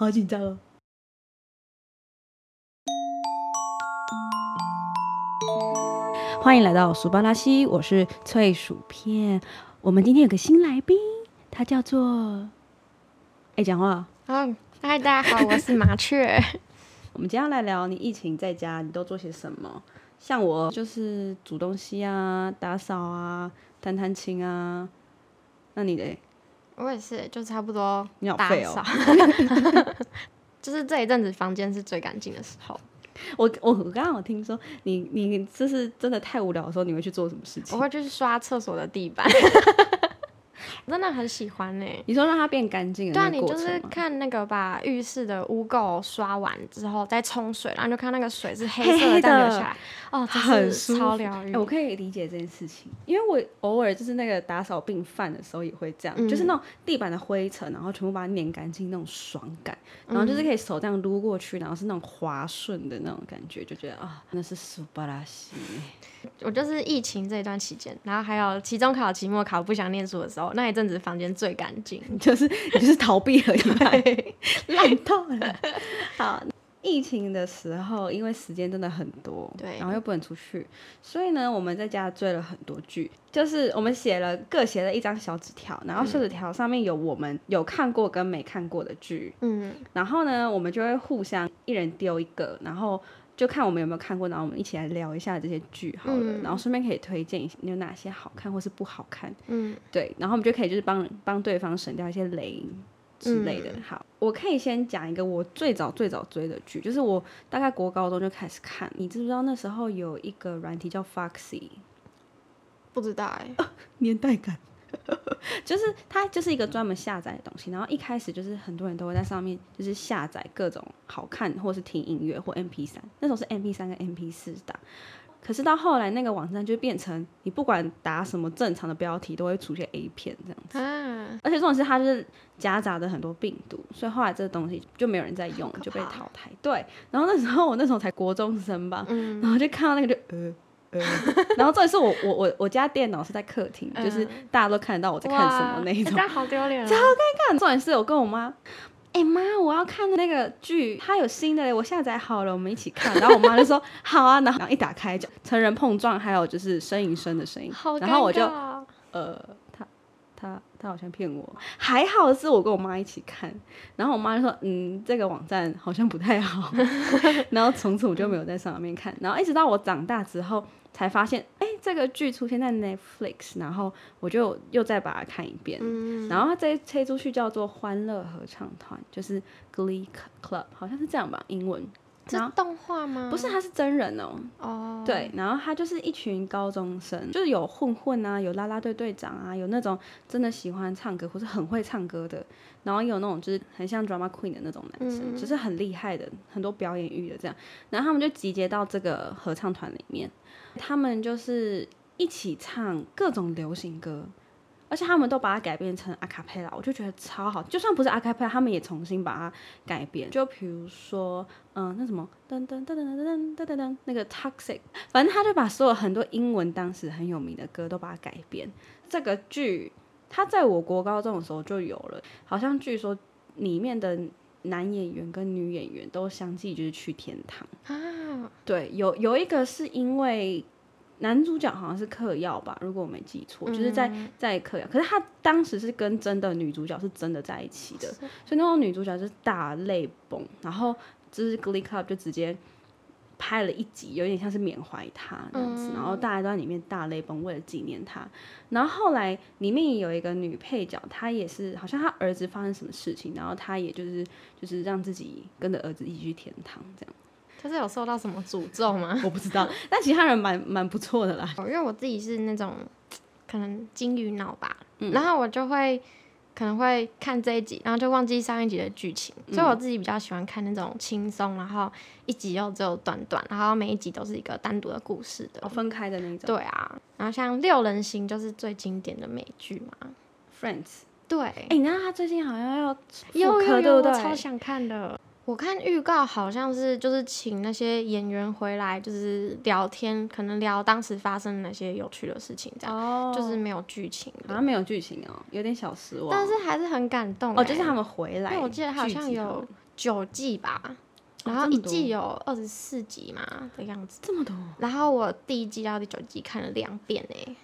好紧张哦。欢迎来到薯巴拉西，我是脆薯片。我们今天有个新来宾，他叫做……哎，讲话。嗯，嗨，大家好，我是麻雀。我们今天来聊你疫情在家你都做些什么？像我就是煮东西啊，打扫啊，弹弹琴啊。那你嘞？我也是，就差不多。你好废哦。就是这一阵子房间是最干净的时候。我我我刚刚有听说你你就是真的太无聊的时候，你会去做什么事情？我会去刷厕所的地板。真的很喜欢呢。你说让它变干净，对啊，你就是看那个把浴室的污垢刷完之后再冲水，然后就看那个水是黑色的流下来，哦，很超疗愈。我可以理解这件事情，因为我偶尔就是那个打扫病犯的时候也会这样，就是那种地板的灰尘，然后全部把它碾干净那种爽感，然后就是可以手这样撸过去，然后是那种滑顺的那种感觉，就觉得啊，那是苏巴拉西。我就是疫情这一段期间，然后还有期中考、期末考不想念书的时候，那一阵子房间最干净，就是就是逃避而已，烂透了。好，疫情的时候，因为时间真的很多，对，然后又不能出去，所以呢，我们在家追了很多剧，就是我们写了各写了一张小纸条，然后小纸条上面有我们有看过跟没看过的剧，嗯，然后呢，我们就会互相一人丢一个，然后。就看我们有没有看过，然后我们一起来聊一下这些剧好了，然后顺便可以推荐一下有哪些好看或是不好看。嗯，对，然后我们就可以就是帮帮对方省掉一些雷之类的。好，我可以先讲一个我最早最早追的剧，就是我大概国高中就开始看。你知不知道那时候有一个软体叫 Foxy？不知道哎，年代感。就是它就是一个专门下载的东西，然后一开始就是很多人都会在上面就是下载各种好看或是听音乐或 M P 三，那时候是 M P 三跟 M P 四打，可是到后来那个网站就变成你不管打什么正常的标题都会出现 A 片这样子，而且这种是它就是夹杂着很多病毒，所以后来这个东西就没有人在用，就被淘汰。对，然后那时候我那时候才国中生吧，然后就看到那个就呃。然后这也是我我我我家电脑是在客厅，就是大家都看得到我在看什么那一种，好丢脸，超尴尬。重点是我跟我妈，哎妈，我要看那个剧，它有新的嘞，我下载好了，我们一起看。然后我妈就说好啊，然后一打开就成人碰撞，还有就是呻吟声的声音，然后我就呃。他他好像骗我，还好是我跟我妈一起看，然后我妈就说，嗯，这个网站好像不太好，然后从此我就没有在上面看，然后一直到我长大之后才发现，哎，这个剧出现在 Netflix，然后我就又再把它看一遍，嗯。然后它这推出去叫做欢乐合唱团，就是 Glee Club，好像是这样吧，英文。是动画吗？不是，他是真人哦。哦。对，然后他就是一群高中生，就是有混混啊，有啦啦队队长啊，有那种真的喜欢唱歌或是很会唱歌的，然后有那种就是很像 drama queen 的那种男生，就是很厉害的，很多表演欲的这样。然后他们就集结到这个合唱团里面，他们就是一起唱各种流行歌。而且他们都把它改编成阿卡贝拉，我就觉得超好。就算不是阿卡贝拉，他们也重新把它改编。就比如说，嗯，那什么噔噔噔噔噔噔噔噔，那个 Toxic，反正他就把所有很多英文当时很有名的歌都把它改编。这个剧，它在我国高中的时候就有了，好像据说里面的男演员跟女演员都相继就是去天堂啊。对，有有一个是因为。男主角好像是嗑药吧，如果我没记错，就是在在嗑药。可是他当时是跟真的女主角是真的在一起的，所以那种女主角就是大泪崩，然后就是 Glee Club 就直接拍了一集，有点像是缅怀他这样子，然后大家都在里面大泪崩，为了纪念他。然后后来里面也有一个女配角，她也是好像她儿子发生什么事情，然后她也就是就是让自己跟着儿子一起去天堂这样。他是有受到什么诅咒吗？我不知道，但其他人蛮蛮不错的啦。因为我自己是那种可能金鱼脑吧，然后我就会可能会看这一集，然后就忘记上一集的剧情，所以我自己比较喜欢看那种轻松，然后一集又只有短短，然后每一集都是一个单独的故事的，分开的那种。对啊，然后像六人行就是最经典的美剧嘛，Friends。对，哎，那他最近好像要复刻，对不对，超想看的。我看预告好像是就是请那些演员回来，就是聊天，可能聊当时发生的那些有趣的事情，这样，就是没有剧情，好像没有剧情哦，有点小失望。但是还是很感动哦，就是他们回来，我记得好像有九季吧，然后一季有二十四集嘛的样子，这么多。然后我第一季到第九季看了两遍诶。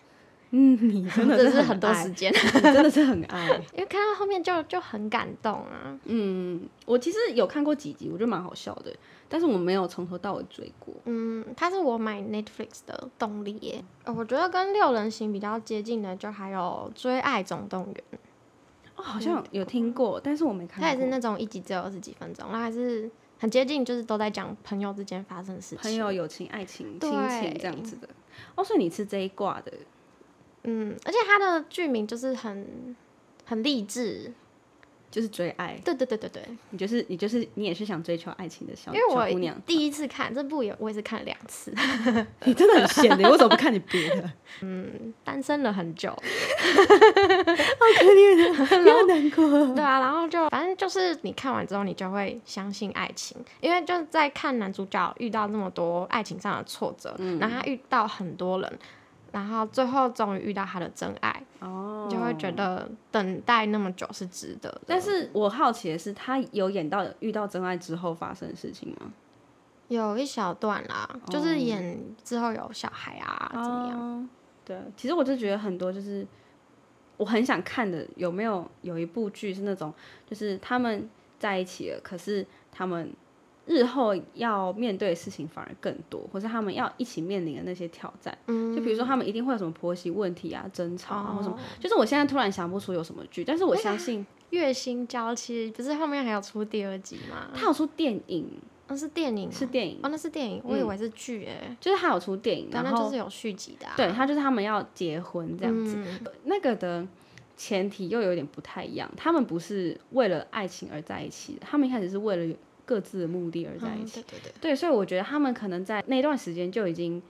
嗯，你 真的是很多时间，真的是很爱，因为看到后面就就很感动啊。嗯，我其实有看过几集，我觉得蛮好笑的，但是我没有从头到尾追过。嗯，它是我买 Netflix 的动力耶。我觉得跟六人行比较接近的，就还有《追爱总动员》。哦，好像有听过，但是我没看。它也是那种一集只有二十几分钟，那还是很接近，就是都在讲朋友之间发生的事情，朋友、友情、爱情、亲情这样子的。哦，所以你是这一卦的。嗯，而且他的剧名就是很很励志，就是追爱。对对对对对，你就是你就是你也是想追求爱情的小姑娘。第一次看这部也我也是看了两次。你真的很闲的，为什么不看你别的？嗯，单身了很久，好可怜啊，好难过。对啊，然后就反正就是你看完之后，你就会相信爱情，因为就在看男主角遇到那么多爱情上的挫折，然后他遇到很多人。然后最后终于遇到他的真爱，哦，你就会觉得等待那么久是值得。但是我好奇的是，他有演到遇到真爱之后发生的事情吗？有一小段啦，就是演之后有小孩啊，怎么样？对，其实我就觉得很多就是我很想看的，有没有有一部剧是那种，就是他们在一起了，可是他们。日后要面对的事情反而更多，或是他们要一起面临的那些挑战，就比如说他们一定会有什么婆媳问题啊、争吵啊，或什么。就是我现在突然想不出有什么剧，但是我相信《月薪娇妻》不是后面还要出第二集吗？他有出电影，那是电影，是电影哦，那是电影，我以为是剧诶，就是他有出电影，然后就是有续集的。对他就是他们要结婚这样子，那个的前提又有点不太一样，他们不是为了爱情而在一起的，他们一开始是为了。各自的目的而在一起，对对对，对，所以我觉得他们可能在那段时间就已经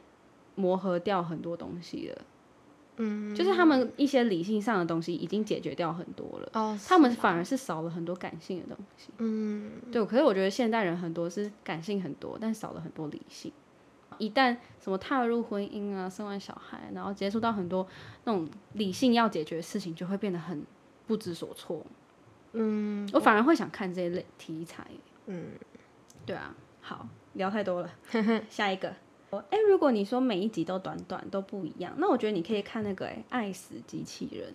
磨合掉很多东西了，嗯，就是他们一些理性上的东西已经解决掉很多了，哦，他们反而是少了很多感性的东西，嗯，对，可是我觉得现代人很多是感性很多，但少了很多理性，一旦什么踏入婚姻啊，生完小孩，然后接触到很多那种理性要解决的事情，就会变得很不知所措，嗯，我反而会想看这一类题材。嗯，对啊，好聊太多了，下一个。哎，如果你说每一集都短短都不一样，那我觉得你可以看那个哎，爱死机器人。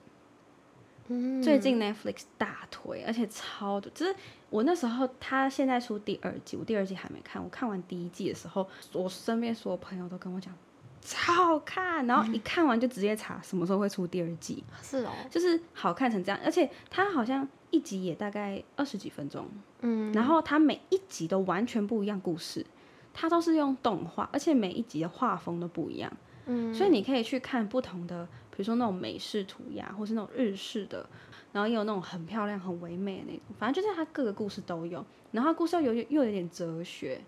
嗯，最近 Netflix 大推，而且超多。就是我那时候，他现在出第二季，我第二季还没看。我看完第一季的时候，我身边所有朋友都跟我讲。超好看，然后一看完就直接查什么时候会出第二季。是哦，就是好看成这样，而且他好像一集也大概二十几分钟，嗯，然后它每一集都完全不一样故事，它都是用动画，而且每一集的画风都不一样，嗯，所以你可以去看不同的，比如说那种美式涂鸦，或是那种日式的，然后也有那种很漂亮、很唯美的那种，反正就是它各个故事都有，然后故事又有又有点哲学，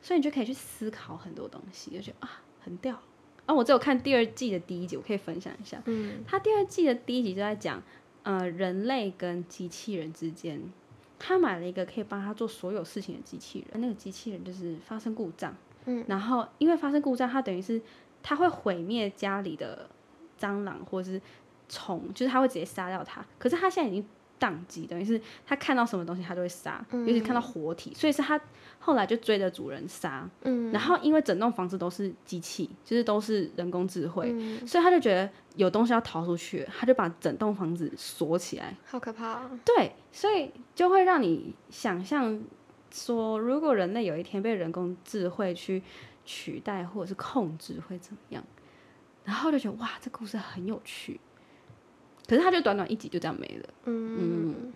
所以你就可以去思考很多东西，就觉得啊。很屌啊！我只有看第二季的第一集，我可以分享一下。嗯，他第二季的第一集就在讲，呃，人类跟机器人之间，他买了一个可以帮他做所有事情的机器人。那个机器人就是发生故障，嗯，然后因为发生故障，它等于是它会毁灭家里的蟑螂或者是虫，就是它会直接杀掉它。可是它现在已经。宕机等于是他看到什么东西他都会杀，尤其看到活体，所以是他后来就追着主人杀。嗯，然后因为整栋房子都是机器，就是都是人工智慧，所以他就觉得有东西要逃出去，他就把整栋房子锁起来。好可怕！对，所以就会让你想象说，如果人类有一天被人工智慧去取代或者是控制会怎么样？然后就觉得哇，这故事很有趣。可是它就短短一集就这样没了。嗯，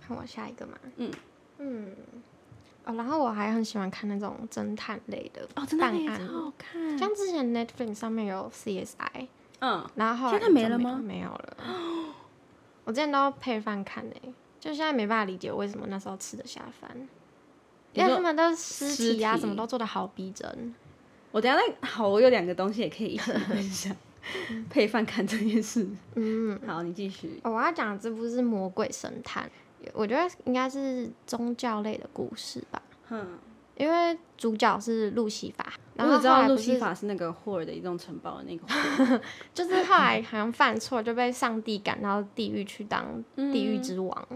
看我下一个嘛。嗯嗯。哦，然后我还很喜欢看那种侦探类的哦，侦探类超好看。像之前 Netflix 上面有 CSI，嗯，然后现在没了吗？没有了。我之前都配饭看诶，就现在没办法理解为什么那时候吃得下饭，因为他们的尸体啊什么都做的好逼真。我等下那好，我有两个东西也可以一起分享。配饭看这件事，嗯，好，你继续。我要讲的这部是《魔鬼神探》，我觉得应该是宗教类的故事吧。嗯，因为主角是路西法，然后知道路西法是那个霍尔的移动城堡的那个，就是后来好像犯错就被上帝赶到地狱去当地狱之王。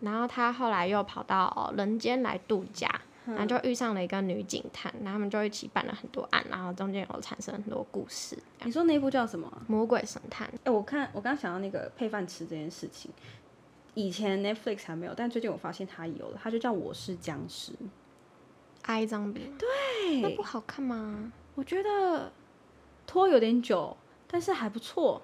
然后他后来又跑到人间来度假。然后就遇上了一个女警探，然后他们就一起办了很多案，然后中间有产生很多故事。你说那部叫什么？魔鬼神探。哎，我看我刚刚想到那个配饭吃这件事情，以前 Netflix 还没有，但最近我发现它有了，它就叫《我是僵尸》。I Zombie。对。那不好看吗？我觉得拖有点久，但是还不错。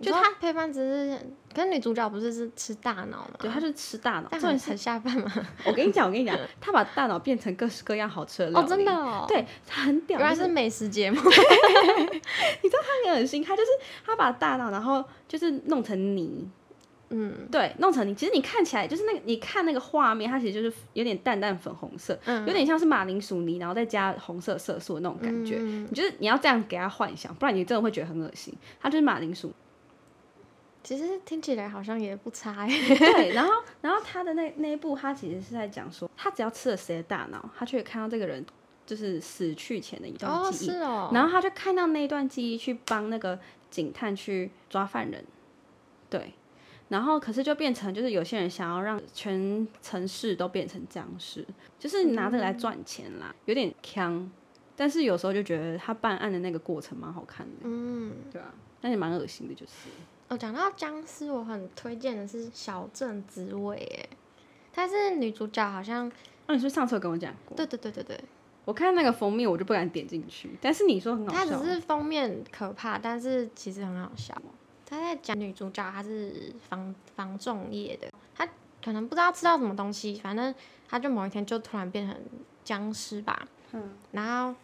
就他配饭只是跟女主角不是是吃大脑吗？对，他是吃大脑，但很很下饭吗？我跟你讲，我跟你讲，他把大脑变成各式各样好吃的料理。哦，真的哦。对，很屌。原来是美食节目。你知道他很恶心，他就是他把大脑，然后就是弄成泥。嗯，对，弄成泥。其实你看起来就是那个，你看那个画面，它其实就是有点淡淡粉红色，有点像是马铃薯泥，然后再加红色色素的那种感觉。你就是你要这样给他幻想，不然你真的会觉得很恶心。它就是马铃薯。其实听起来好像也不差哎。对，然后，然后他的那那一部，他其实是在讲说，他只要吃了谁的大脑，他就会看到这个人就是死去前的一段记忆。哦，是哦。然后他就看到那一段记忆，去帮那个警探去抓犯人。对。然后，可是就变成就是有些人想要让全城市都变成僵尸，就是拿这个来赚钱啦，有点坑。但是有时候就觉得他办案的那个过程蛮好看的。嗯。对啊，但也蛮恶心的，就是。哦，讲到僵尸，我很推荐的是《小镇滋味》诶，但是女主角，好像。那你是上次有跟我讲过？对对对对对。我看那个封面，我就不敢点进去。但是你说很好笑。它只是封面可怕，但是其实很好笑。他在讲女主角，她是防防重业的，她可能不知道吃到什么东西，反正她就某一天就突然变成僵尸吧。嗯。然后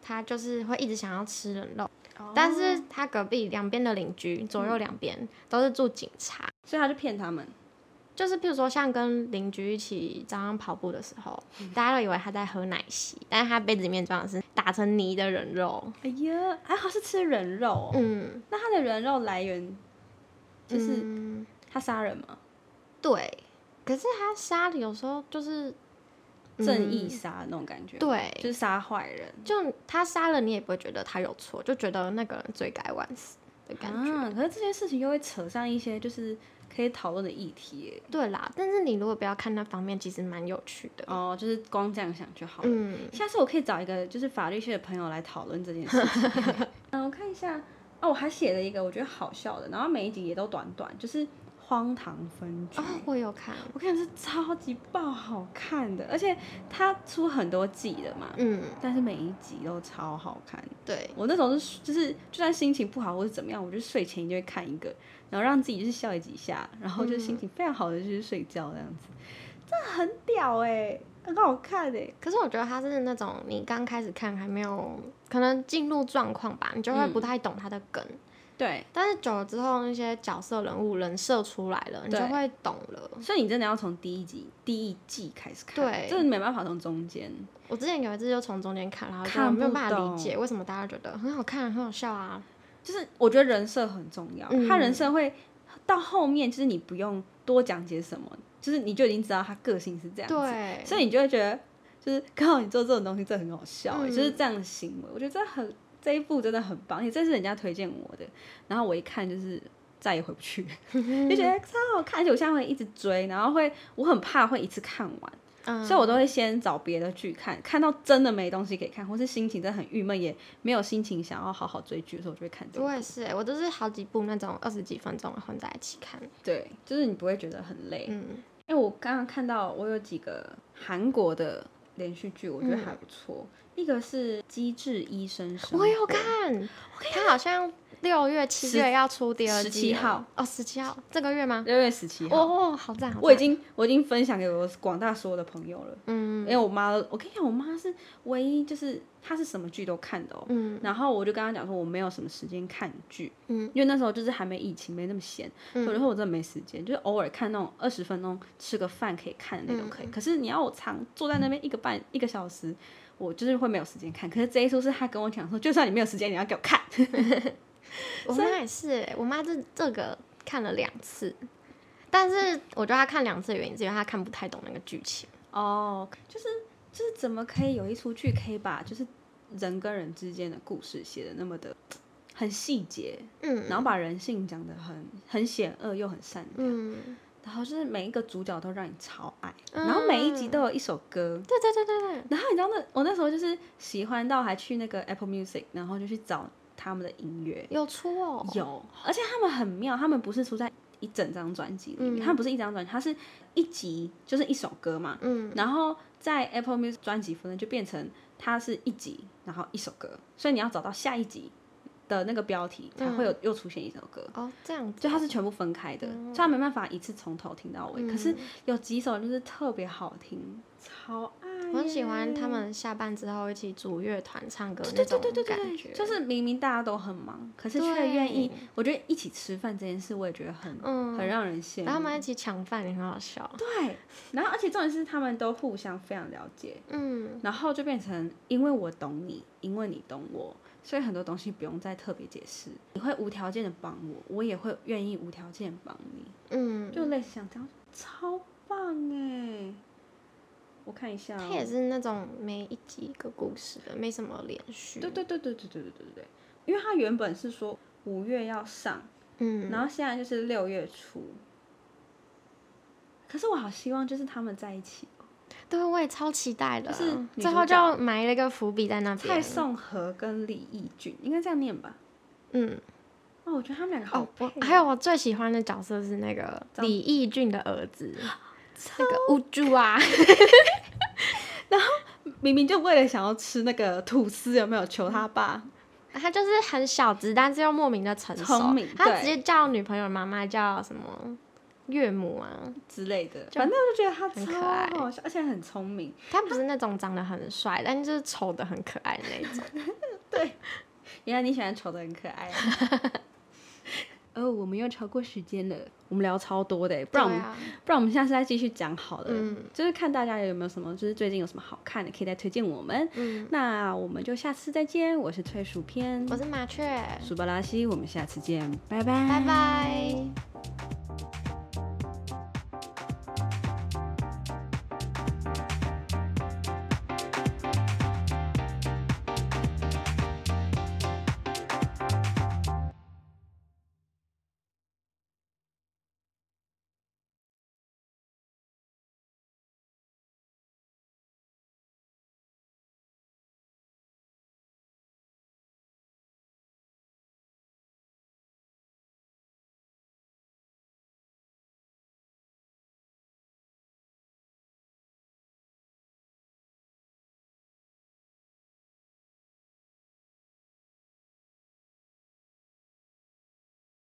她就是会一直想要吃人肉。但是他隔壁两边的邻居，左右两边都是住警察，所以他就骗他们。就是譬如说，像跟邻居一起早上跑步的时候，大家都以为他在喝奶昔，但是他杯子里面装的是打成泥的人肉。哎呀，还好是吃人肉。嗯，那他的人肉来源就是他杀人吗？对，可是他杀的有时候就是。正义杀那种感觉，对，就是杀坏人，就他杀了你也不会觉得他有错，就觉得那个人罪该万死的感觉。可是这件事情又会扯上一些就是可以讨论的议题。对啦，但是你如果不要看那方面，其实蛮有趣的。哦，就是光这样想就好了。嗯，下次我可以找一个就是法律系的朋友来讨论这件事情。嗯，我看一下，哦，我还写了一个我觉得好笑的，然后每一集也都短短，就是。荒唐分局，我有看，我看是超级爆好看的，而且它出很多季的嘛，嗯，但是每一集都超好看。对。我那种是就是，就算心情不好或者怎么样，我就睡前就会看一个，然后让自己就是笑几下，然后就心情非常好的就是睡觉这样子，真的很屌哎，很好看哎。可是我觉得它是那种你刚开始看还没有可能进入状况吧，你就会不太懂它的梗。对，但是久了之后，那些角色人物人设出来了，你就会懂了。所以你真的要从第一集、第一季开始看，对，这没办法从中间。我之前有一次就从中间看，然后就没有办法理解为什么大家觉得很好看、很好笑啊。就是我觉得人设很重要，他人设会到后面，就是你不用多讲解什么，就是你就已经知道他个性是这样子，所以你就会觉得，就是 刚好你做这种东西，这很好笑，就是这样的行为，我觉得这很。这一部真的很棒，也这是人家推荐我的，然后我一看就是再也回不去，就觉得超好看，而且我现在会一直追，然后会我很怕会一次看完，所以我都会先找别的剧看，看到真的没东西可以看，或是心情真的很郁闷，也没有心情想要好好追剧的时候，我就会看。我也是，我都是好几部那种二十几分钟混在一起看，对，就是你不会觉得很累。嗯，因为我刚刚看到我有几个韩国的连续剧，我觉得还不错。一个是《机智医生生活》，我有看，他好像六月、七月要出第二季，十七号哦，十七号这个月吗？六月十七号哦，好赞！我已经我已经分享给我广大所有的朋友了，嗯，因为我妈，我跟你讲，我妈是唯一就是她是什么剧都看的哦，嗯，然后我就跟她讲说我没有什么时间看剧，嗯，因为那时候就是还没疫情，没那么闲，所以我说我真的没时间，就是偶尔看那种二十分钟吃个饭可以看的那种可以，可是你要我常坐在那边一个半一个小时。我就是会没有时间看，可是这一出是他跟我讲说，就算你没有时间，你要给我看。我妈也是，我妈这这个看了两次，但是我觉得她看两次的原因是因为她看不太懂那个剧情。哦，就是就是怎么可以有一出剧可以把就是人跟人之间的故事写的那么的很细节，嗯，然后把人性讲的很很险恶又很善良，嗯，然后就是每一个主角都让你超爱，然后每一集都有一首歌，对对对对对，然后你知道那我那时候就是喜欢到还去那个 Apple Music，然后就去找他们的音乐，有出哦，有，而且他们很妙，他们不是出在。一整张专辑里面，他们不是一张专辑，它是一集就是一首歌嘛。嗯。然后在 Apple Music 专辑分就变成它是一集，然后一首歌，所以你要找到下一集的那个标题才会有又出现一首歌。哦，这样子。就它是全部分开的，所以它没办法一次从头听到尾。可是有几首就是特别好听，超爱。我很喜欢他们下班之后一起组乐团唱歌那种感觉，就是明明大家都很忙，可是却愿意。我觉得一起吃饭这件事，我也觉得很很让人羡慕。然后他们一起抢饭也很好笑。对，然后而且重点是他们都互相非常了解，嗯，然后就变成因为我懂你，因为你懂我，所以很多东西不用再特别解释。你会无条件的帮我，我也会愿意无条件帮你，嗯，就类似像这样，超棒哎。我看一下，它也是那种每一集一个故事的，没什么连续。对对对对对对对对对因为它原本是说五月要上，嗯，然后现在就是六月初。可是我好希望就是他们在一起对，我也超期待的。就是最后就埋了一个伏笔在那边。蔡颂和跟李义俊，应该这样念吧？嗯。哦，我觉得他们两个好配。还有我最喜欢的角色是那个李义俊的儿子。那个乌猪啊，然后明明就为了想要吃那个吐司，有没有求他爸？他就是很小只，但是又莫名的成熟。他直接叫女朋友妈妈叫什么岳母啊之类的，反正我就觉得他很可爱，而且很聪明。他不是那种长得很帅，但就是丑的很可爱的那种。对，原来你喜欢丑的很可爱。哦，我们又超过时间了，我们聊超多的，不然我们不然我们下次再继续讲好了。嗯，就是看大家有没有什么，就是最近有什么好看的，可以再推荐我们。嗯，那我们就下次再见。我是脆薯片，我是麻雀，苏巴拉西，我们下次见，拜拜，拜拜。